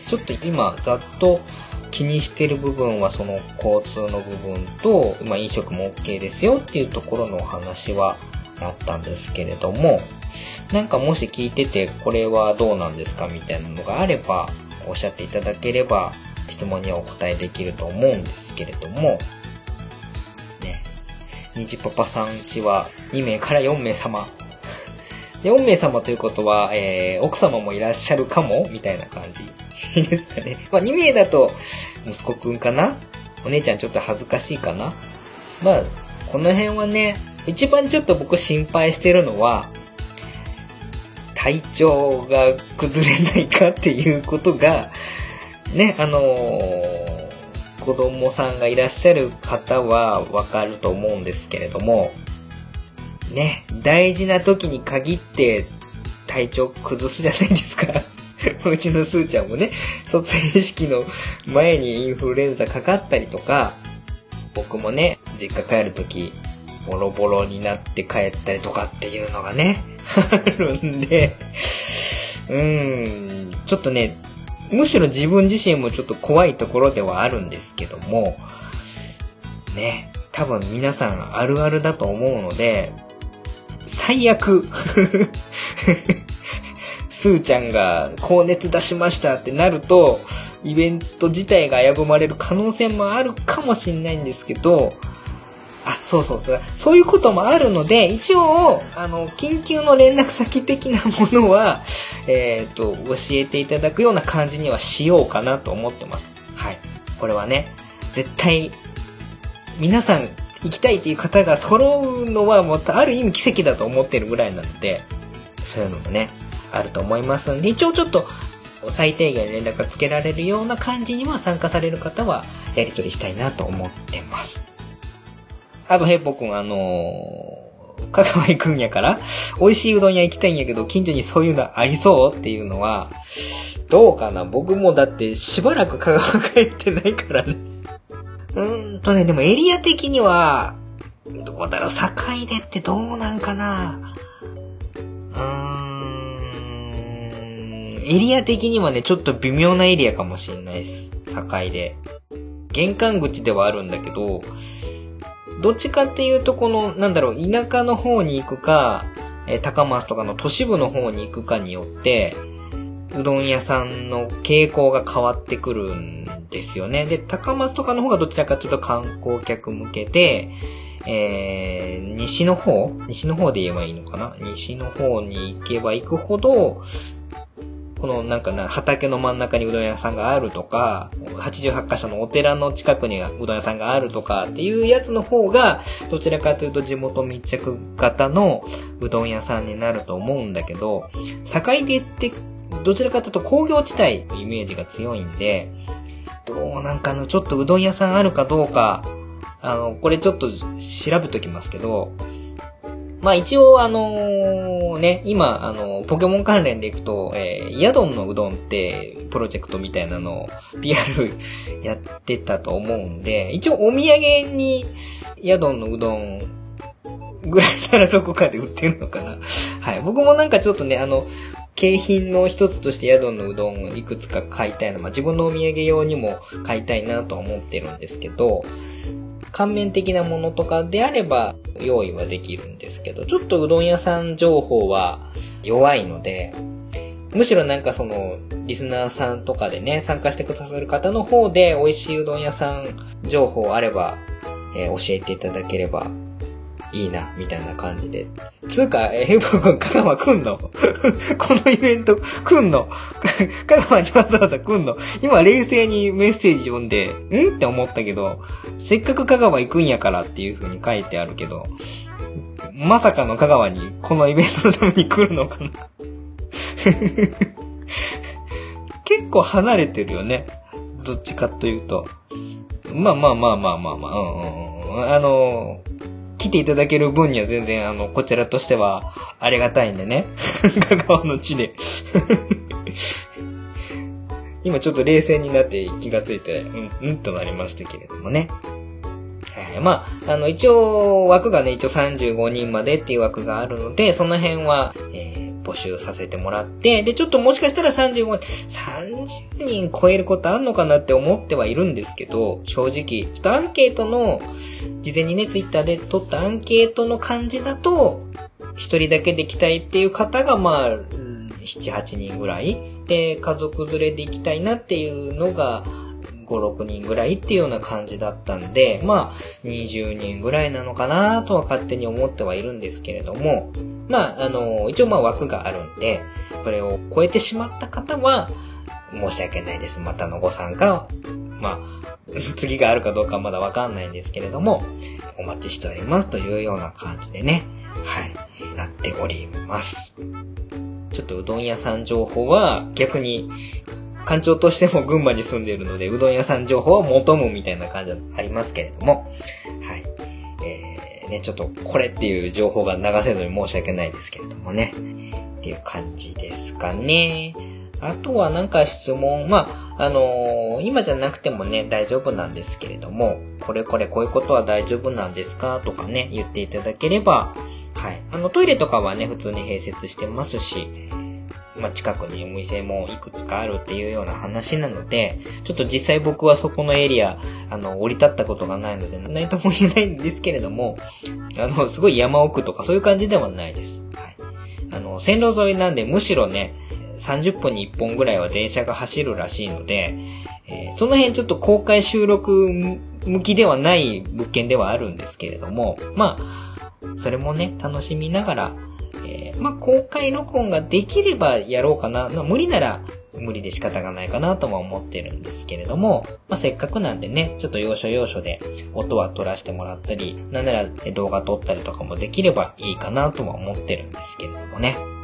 Speaker 1: ちょっと今、ざっと気にしてる部分はその交通の部分と、まあ、飲食も OK ですよっていうところのお話はあったんですけれども、なんかもし聞いててこれはどうなんですかみたいなのがあれば、おっしゃっていただければ質問にはお答えできると思うんですけれども、ね、にじパパさんちは2名から4名様で4名様ということは、えー、奥様もいらっしゃるかもみたいな感じ ですかね。まあ、2名だと、息子くんかな？お姉ちゃんちょっと恥ずかしいかな？まあ、この辺はね、一番ちょっと僕心配してるのは、体調が崩れないかっていうことが、ね、あのー、子供さんがいらっしゃる方はわかると思うんですけれども、ね、大事な時に限って体調崩すじゃないですか。うちのすーちゃんもね、卒園式の前にインフルエンザかかったりとか、僕もね、実家帰る時、ボロボロになって帰ったりとかっていうのがね、あるんで、うーん、ちょっとね、むしろ自分自身もちょっと怖いところではあるんですけども、ね、多分皆さんあるあるだと思うので、最悪 スーちゃんが高熱出しましたってなると、イベント自体が危ぶまれる可能性もあるかもしれないんですけど、あ、そうそうそう。そういうこともあるので、一応、あの、緊急の連絡先的なものは、えっ、ー、と、教えていただくような感じにはしようかなと思ってます。はい。これはね、絶対、皆さん行きたいっていう方が揃うのはまたある意味奇跡だと思ってるぐらいなので、そういうのもね、あると思いますんで、一応ちょっと最低限連絡がつけられるような感じには参加される方はやり取りしたいなと思ってます。あと、ヘイポくん、あのー、香川行くんやから、美味しいうどん屋行きたいんやけど、近所にそういうのありそうっていうのは、どうかな？僕もだってしばらく香川帰ってないからね。うーんとね、でもエリア的には、どうだろう、境出ってどうなんかなうーん、エリア的にはね、ちょっと微妙なエリアかもしんないです。境で。玄関口ではあるんだけど、どっちかっていうと、この、なんだろう、田舎の方に行くか、え高松とかの都市部の方に行くかによって、うどん屋さんの傾向が変わってくるんですよね。で、高松とかの方がどちらかというと観光客向けで、えー、西の方？西の方で言えばいいのかな？西の方に行けば行くほど、このなんかな、畑の真ん中にうどん屋さんがあるとか、88箇所のお寺の近くにうどん屋さんがあるとかっていうやつの方が、どちらかというと地元密着型のうどん屋さんになると思うんだけど、境出ってどちらかというと工業地帯のイメージが強いんで、どうなんかの、ちょっとうどん屋さんあるかどうか、あの、これちょっと調べときますけど、まあ一応あの、ね、今、あの、ポケモン関連でいくと、えー、ヤドンのうどんってプロジェクトみたいなのを PR やってたと思うんで、一応お土産にヤドンのうどんぐらいならどこかで売ってるのかな。はい。僕もなんかちょっとね、あの、景品の一つとしてヤドンのうどんをいくつか買いたいの。まあ、自分のお土産用にも買いたいなと思ってるんですけど、乾麺的なものとかであれば用意はできるんですけど、ちょっとうどん屋さん情報は弱いので、むしろなんかその、リスナーさんとかでね、参加してくださる方の方で美味しいうどん屋さん情報あればえー教えていただければいいな、みたいな感じで。つうか、えー、ヘイボくん、香川来んの？このイベント来んの？香川にわざわざ来んの？今冷静にメッセージ読んで、ん？って思ったけど、せっかく香川行くんやからっていう風に書いてあるけど、まさかの香川にこのイベントのために来るのかな？結構離れてるよね。どっちかというと。まあまあまあまあまあまあ、うんうんうん。あの、来ていただける分には全然、あの、こちらとしてはありがたいんでね。香川の地で。今ちょっと冷静になって気がついて、うん、うんとなりましたけれどもね。えーまあ、あの、一応枠がね、一応35人までっていう枠があるので、その辺は、えー募集させてもらって、で、ちょっともしかしたら35人、30人超えることあんのかなって思ってはいるんですけど、正直、ちょっとアンケートの、事前にね、ツイッターで取ったアンケートの感じだと、一人だけで来たいっていう方が、まあ、7、8人ぐらい。で、家族連れで行きたいなっていうのが、5、6人ぐらいっていうような感じだったんで、まあ、20人ぐらいなのかなとは勝手に思ってはいるんですけれども、まあ、あの、一応まあ枠があるんで、これを超えてしまった方は、申し訳ないです。またのご参加、まあ、次があるかどうかまだわかんないんですけれども、お待ちしておりますというような感じでね、はい、なっております。ちょっとうどん屋さん情報は逆に館長としても群馬に住んでいるので、うどん屋さん情報を求むみたいな感じはありますけれども、はい。えー、ね、ちょっとこれっていう情報が流せずに申し訳ないですけれどもね。っていう感じですかね。あとはなんか質問、まあ、あのー今じゃなくてもね、大丈夫なんですけれども、これこれこういうことは大丈夫なんですかとかね、言っていただければ、はい。あの、トイレとかはね、普通に併設してますし、まあ、近くにお店もいくつかあるっていうような話なので、ちょっと実際僕はそこのエリア、あの、降り立ったことがないので、何とも言えないんですけれども、あの、すごい山奥とかそういう感じではないです。はい。あの、線路沿いなんで、むしろね、30分に1本ぐらいは電車が走るらしいので、えーその辺ちょっと公開収録向きではない物件ではあるんですけれども、まあ、それもね、楽しみながら、えーまあ、公開録音ができればやろうかな。ま無理なら無理で仕方がないかなとは思ってるんですけれども、まあ、せっかくなんでね、ちょっと要所要所で音は取らせてもらったり、なんなら動画撮ったりとかもできればいいかなとは思ってるんですけれどもね。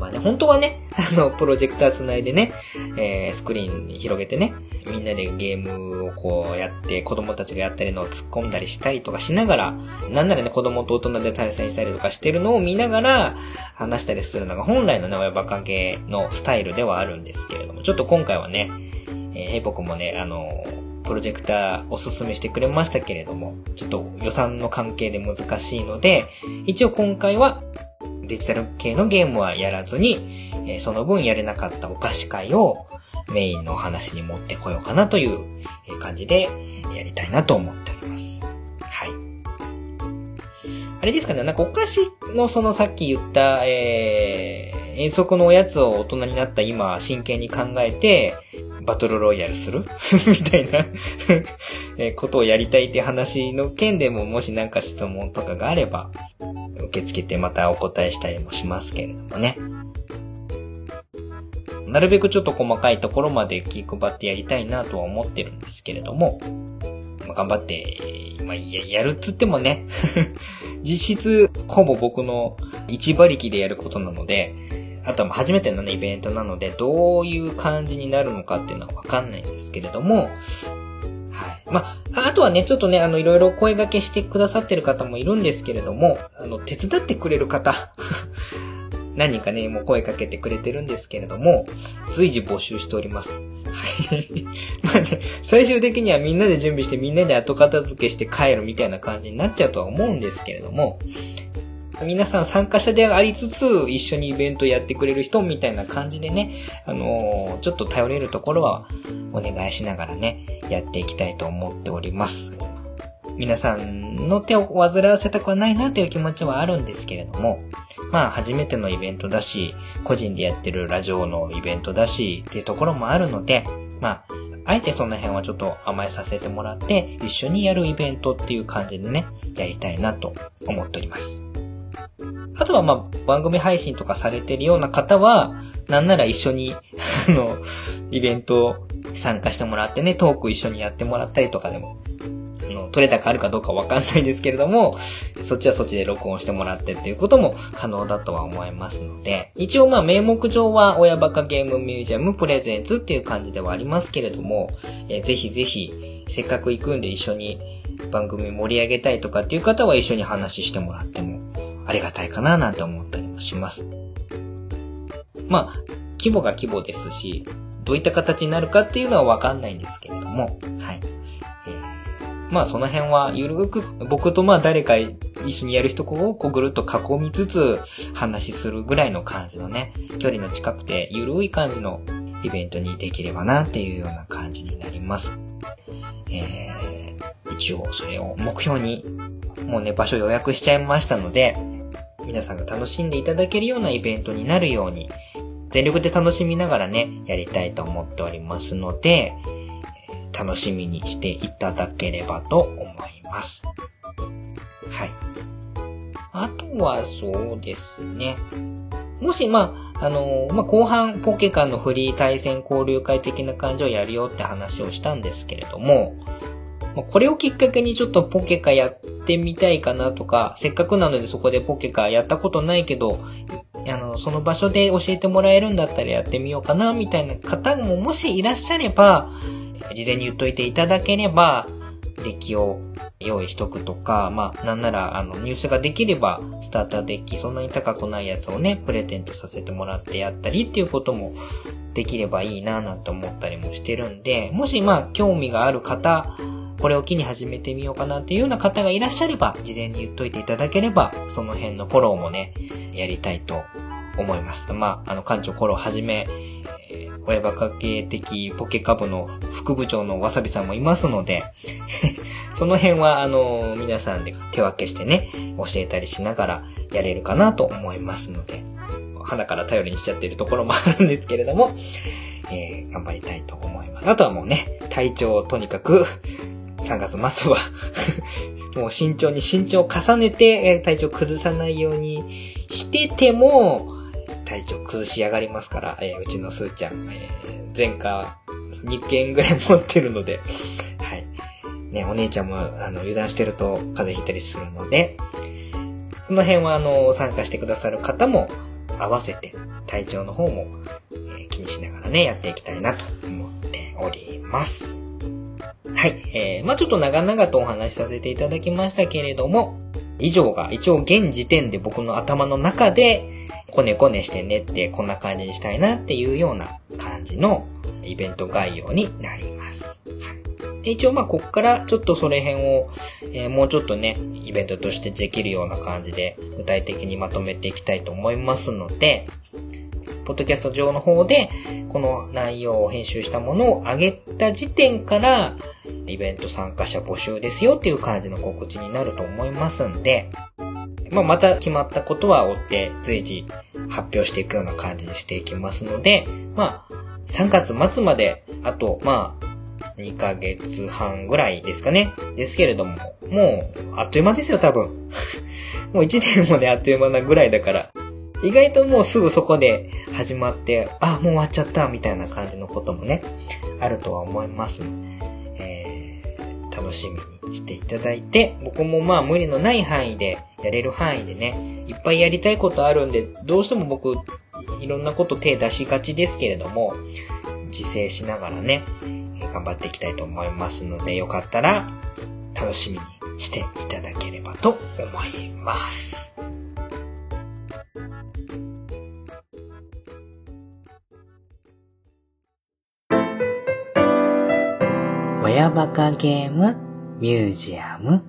Speaker 1: まあね、本当はね、あの、プロジェクターつないでね、えー、スクリーンに広げてね、みんなでゲームをこうやって、子供たちがやってるのを突っ込んだりしたりとかしながら、なんならね、子供と大人で対戦したりとかしてるのを見ながら、話したりするのが本来のね、親バカゲーのスタイルではあるんですけれども、ちょっと今回はね、えー、ヘイポ君もね、あの、プロジェクターおすすめしてくれましたけれども、ちょっと予算の関係で難しいので、一応今回はデジタル系のゲームはやらずに、えーその分やれなかったお菓子会をメインのお話に持ってこようかなという感じでやりたいなと思っております。はい。あれですかね、なんかお菓子のそのさっき言った、えー、遠足のおやつを大人になった今真剣に考えて、バトルロイヤルする？みたいな えことをやりたいって話の件でももしなんか質問とかがあれば、受け付けてまたお答えしたりもしますけれどもね。なるべくちょっと細かいところまで気配ってやりたいなとは思ってるんですけれども、まあ頑張って、まあ、ややるっつってもね、実質ほぼ僕の一馬力でやることなので、あとは初めてのね、イベントなので、どういう感じになるのかっていうのはわかんないんですけれども、はい。まあ、あとはね、ちょっとね、あの、いろいろ声掛けしてくださってる方もいるんですけれども、あの、手伝ってくれる方、何人かね、もう声かけてくれてるんですけれども、随時募集しております。はい。まあね、最終的にはみんなで準備してみんなで後片付けして帰るみたいな感じになっちゃうとは思うんですけれども、皆さん参加者でありつつ、一緒にイベントやってくれる人みたいな感じでね、あのーちょっと頼れるところはお願いしながらね、やっていきたいと思っております。皆さんの手を煩わせたくはないなという気持ちはあるんですけれども、まあ初めてのイベントだし、個人でやってるラジオのイベントだし、っていうところもあるので、まあ、あえてその辺はちょっと甘えさせてもらって、一緒にやるイベントっていう感じでね、やりたいなと思っております。あとはまあ、番組配信とかされてるような方は、なんなら一緒に あの、イベント参加してもらってね、トーク一緒にやってもらったりとかでもあの取れ高あるかどうかわかんないですけれども、そっちはそっちで録音してもらってっていうことも可能だとは思いますので、一応まあ名目上は親バカゲームミュージアムプレゼンツっていう感じではありますけれども、えー、ぜひぜひ、せっかく行くんで一緒に番組盛り上げたいとかっていう方は一緒に話してもらってもありがたいかななんて思ったりもします。まあ、規模が規模ですし、どういった形になるかっていうのはわかんないんですけれども、はい。えーまあその辺はゆるく僕とまあ誰か一緒にやる人をこうぐるっと囲みつつ話しするぐらいの感じのね、距離の近くてゆるい感じのイベントにできればなっていうような感じになります。えー、一応それを目標にもうね場所予約しちゃいましたので、皆さんが楽しんでいただけるようなイベントになるように、全力で楽しみながらね、やりたいと思っておりますので、楽しみにしていただければと思います。はい。あとはそうですね。もし、まあ、あのー、まあ、後半、ポケカのフリー対戦交流会的な感じをやるよって話をしたんですけれども、ま、これをきっかけにちょっとポケカやってみたいかなとか、せっかくなのでそこでポケカやったことないけど、あの、その場所で教えてもらえるんだったらやってみようかな、みたいな方ももしいらっしゃれば、事前に言っといていただければ、デッキを用意しとくとか、まあ、なんなら、あの、入手ができれば、スターターデッキ、そんなに高くないやつをね、プレゼントさせてもらってやったりっていうこともできればいいななんて思ったりもしてるんで、もしまあ、興味がある方、これを機に始めてみようかなっていうような方がいらっしゃれば、事前に言っといていただければ、その辺のフォローもね、やりたいと思います。まあ、あの、館長フォローはじめ、え親バカ系的ポケカ部の副部長のわさびさんもいますので その辺は、あの、皆さんで手分けしてね、教えたりしながらやれるかなと思いますので、鼻から頼りにしちゃってるところもあるんですけれども、えー、頑張りたいと思います。あとはもうね、体調をとにかく、3月末は もう慎重に慎重を重ねて、体調崩さないようにしてても、体調崩しやがりますから、えー、うちのすーちゃん、えー、前科2件ぐらい持ってるので、はい。ね、お姉ちゃんも、あの、油断してると風邪ひいたりするので、この辺は、あの、参加してくださる方も合わせて、体調の方も、えー、気にしながらね、やっていきたいなと思っております。はい。えー、まあちょっと長々とお話しさせていただきましたけれども、以上が一応現時点で僕の頭の中で、こねこねしてねってこんな感じにしたいなっていうような感じのイベント概要になります。はい。で、一応まあこっからちょっとそれ辺を、えー、もうちょっとね、イベントとしてできるような感じで具体的にまとめていきたいと思いますので、ポッドキャスト上の方で、この内容を編集したものを上げた時点から、イベント参加者募集ですよっていう感じの告知になると思いますんで、まあ、また決まったことは追って随時発表していくような感じにしていきますので、まあ、3月末まで、あと、まあ、2ヶ月半ぐらいですかね。ですけれども、もう、あっという間ですよ、多分。もう1年もね、あっという間なぐらいだから、意外ともうすぐそこで始まって、あ、もう終わっちゃった、みたいな感じのこともね、あるとは思いますえー、楽しみにしていただいて、僕もまあ無理のない範囲で、やれる範囲でね、いっぱいやりたいことあるんで、どうしても僕、いろんなこと手出しがちですけれども、自制しながらね、頑張っていきたいと思いますので、よかったら、楽しみにしていただければと思います。親バカゲームミュージアム。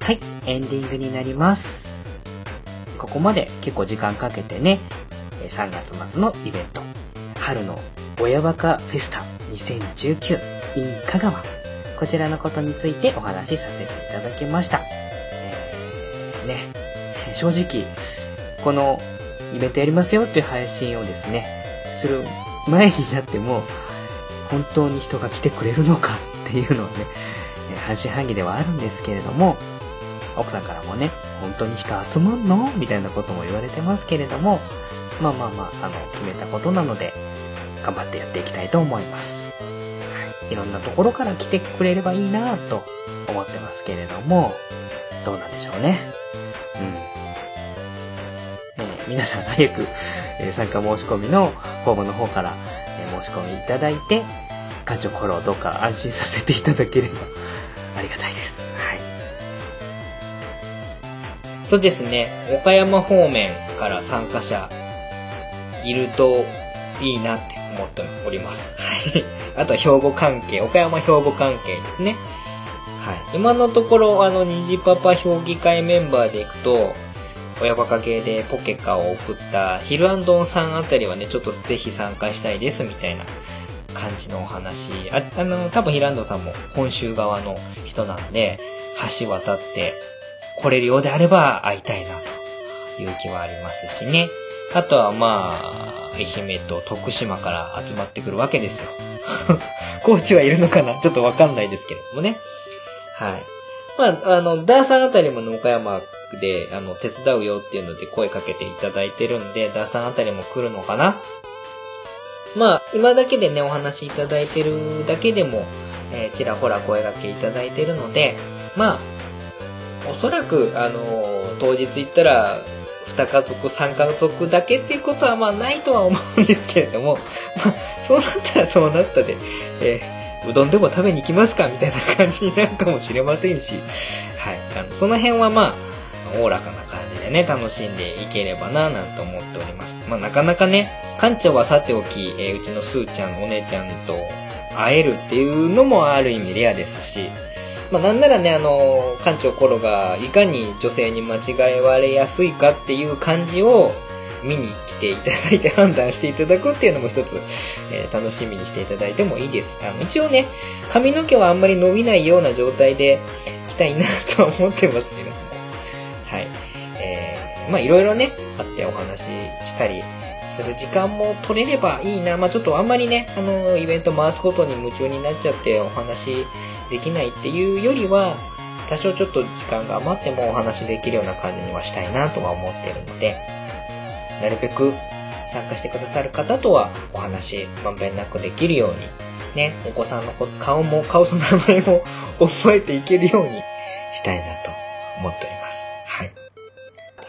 Speaker 1: はい、エンディングになります。ここまで結構時間かけてね、3月末のイベント、春の親バカフェスタ2019 in 香川こちらのことについてお話しさせていただきました。えーね、正直、このイベントやりますよっていう配信をですね、する前になっても、本当に人が来てくれるのかっていうのはね、半信半疑ではあるんですけれども、奥さんからもね、本当に人集まんの？みたいなことも言われてますけれども、まあまあまあ、あの、決めたことなので、頑張ってやっていきたいと思います。い。ろんなところから来てくれればいいなと思ってますけれども、どうなんでしょうね。うん。えー皆さん早く、え参加申し込みのフォームの方から、え申し込みいただいて、館長コロをどうか安心させていただければ ありがたいです。はい。そうですね。岡山方面から参加者いるといいなって思っております。はい。あとは兵庫関係、岡山兵庫関係ですね。はい。今のところ、あの、虹パパ評議会メンバーでいくと、親バカ系でポケカを送ったヒルアンドンさんあたりはね、ちょっとぜひ参加したいですみたいな感じのお話。あ、あの、多分ヒルアンドンさんも本州側の人なんで、橋渡って来れるようであれば会いたいなという気はありますしね。あとはまあ、愛媛と徳島から集まってくるわけですよ。高知はいるのかな？ちょっとわかんないですけれどもね。はい。まあ、あの、ダーさんあたりもね岡山で、あの、手伝うよっていうので声かけていただいてるんで、ダーさんあたりも来るのかな？まあ、今だけでね、お話しいただいてるだけでも、えーちらほら声掛けいただいてるので、まあ、おそらく、あのー当日行ったら、2家族、3家族だけっていうことはまあないとは思うんですけれども、まあ、そうなったらそうなったで、えーうどんでも食べに行きますかみたいな感じになるかもしれませんし、はい。あの、その辺はまあ、おおらかな感じでね、楽しんでいければな、なんて思っております。まあ、なかなかね、館長はさておき、えーうちのすーちゃん、お姉ちゃんと会えるっていうのもある意味レアですし、まあ、なんならね、あの、館長コロがいかに女性に間違えられやすいかっていう感じを見に来ていただいて判断していただくっていうのも一つ、えー楽しみにしていただいてもいいです。あの一応ね、髪の毛はあんまり伸びないような状態で来たいなとは思ってますけども。はい。えーまあいろいろね、あってお話ししたりする時間も取れればいいな。まあちょっとあんまりね、あの、イベント回すことに夢中になっちゃってお話できないっていうよりは、多少ちょっと時間が余ってもお話できるような感じにはしたいなとは思ってるので、なるべく参加してくださる方とはお話まんべんなくできるように、ね、お子さんの顔も、顔と名前も覚えていけるようにしたいなと思っております。はい。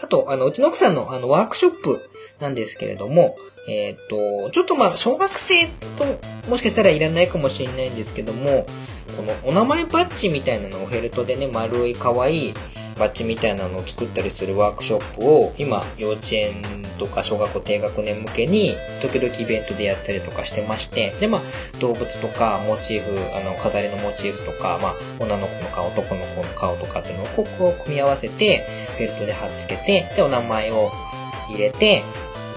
Speaker 1: あと、あの、うちの奥さんのあのワークショップなんですけれども、えっ、と、ちょっとまあ、小学生ともしかしたらいらないかもしれないんですけども、このお名前バッジみたいなのをフェルトでね、丸い可愛いバッジみたいなのを作ったりするワークショップを今幼稚園とか小学校低学年向けに時々イベントでやったりとかしてましてでまあ動物とかモチーフあの飾りのモチーフとか、まあ、女の子の顔男の子の顔とかっていうのをここう組み合わせてフェルトで貼っつけてでお名前を入れて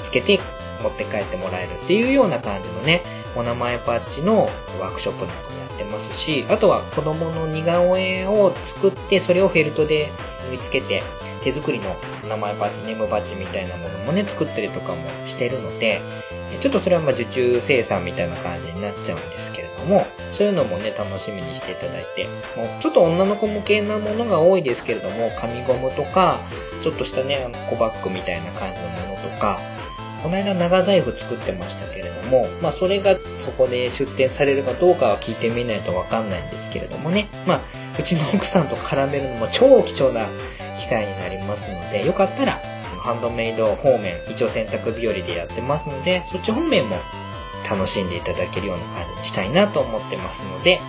Speaker 1: つけて持って帰ってもらえるっていうような感じのねお名前バッジのワークショップなんかもやってますしあとは子供の似顔絵を作ってそれをフェルトで縫い付けて手作りのお名前バッジネームバッジみたいなものもね作ったりとかもしてるのでちょっとそれはまあ受注生産みたいな感じになっちゃうんですけれどもそういうのもね楽しみにしていただいてもうちょっと女の子向けなものが多いですけれども紙ゴムとかちょっとしたねあの小バッグみたいな感じのものとかこの間長財布作ってましたけれども、まあそれがそこで出店されるかどうかは聞いてみないとわかんないんですけれどもね。まあ、うちの奥さんと絡めるのも超貴重な機会になりますので、よかったら、ハンドメイド方面、一応洗濯日和でやってますので、そっち方面も楽しんでいただけるような感じにしたいなと思ってますので、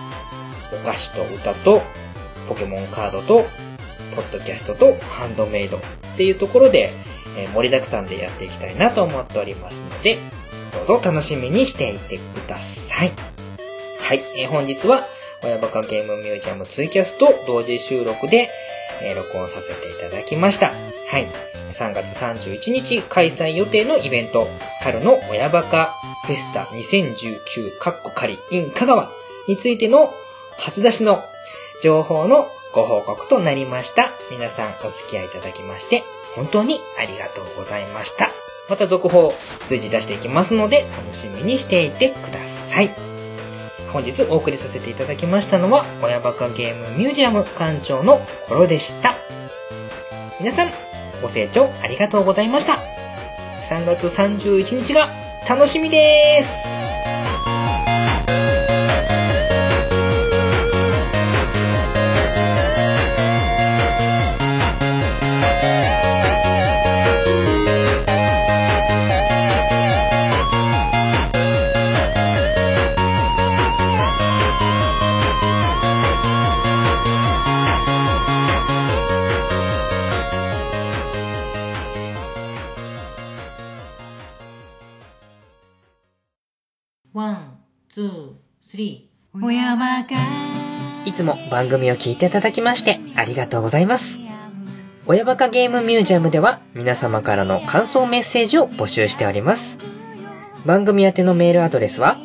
Speaker 1: お菓子と歌と、ポケモンカードと、ポッドキャストとハンドメイドっていうところで、え盛りだくさんでやっていきたいなと思っておりますので、どうぞ楽しみにしていてください。はい、え本日は、親バカゲームミュージアムツイキャスと同時収録で、え録音させていただきました。はい。3月31日開催予定のイベント、春の親バカフェスタ2019カッコ仮 in 香川についての初出しの情報のご報告となりました。皆さんお付き合いいただきまして、本当にありがとうございました。また続報随時出していきますので、楽しみにしていてください。本日お送りさせていただきましたのは、親バカゲームミュージアム館長のコロでした。皆さん、ご清聴ありがとうございました。3月31日が楽しみですつも番組を聞いていただきましてありがとうございます。親バカゲームミュージアムでは皆様からの感想メッセージを募集しております。番組宛てのメールアドレスは、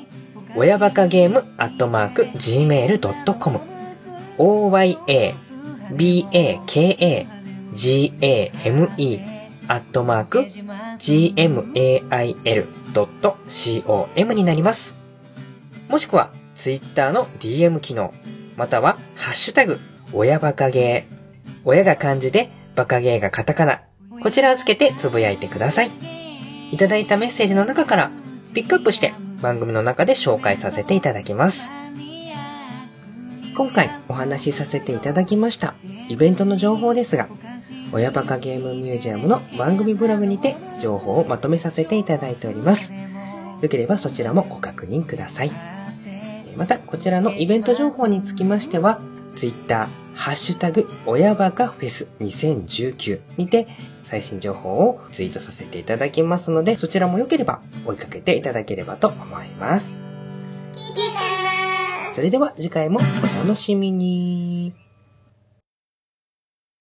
Speaker 1: 親バカゲームアットマーク gmail.com oya, baka, game, アットマーク gmail.com になります。もしくは、ツイッターの DM 機能、または、ハッシュタグ、親バカゲー。親が漢字で、バカゲーがカタカナ。こちらをつけてつぶやいてください。いただいたメッセージの中から、ピックアップして、番組の中で紹介させていただきます。今回お話しさせていただきました、イベントの情報ですが、親バカゲームミュージアムの番組ブログにて情報をまとめさせていただいております。よければそちらもご確認ください。えーまた、こちらのイベント情報につきましては、Twitter、ハッシュタグ、親バカフェス2019にて最新情報をツイートさせていただきますので、そちらもよければ追いかけていただければと思います。それでは次回もお楽しみに。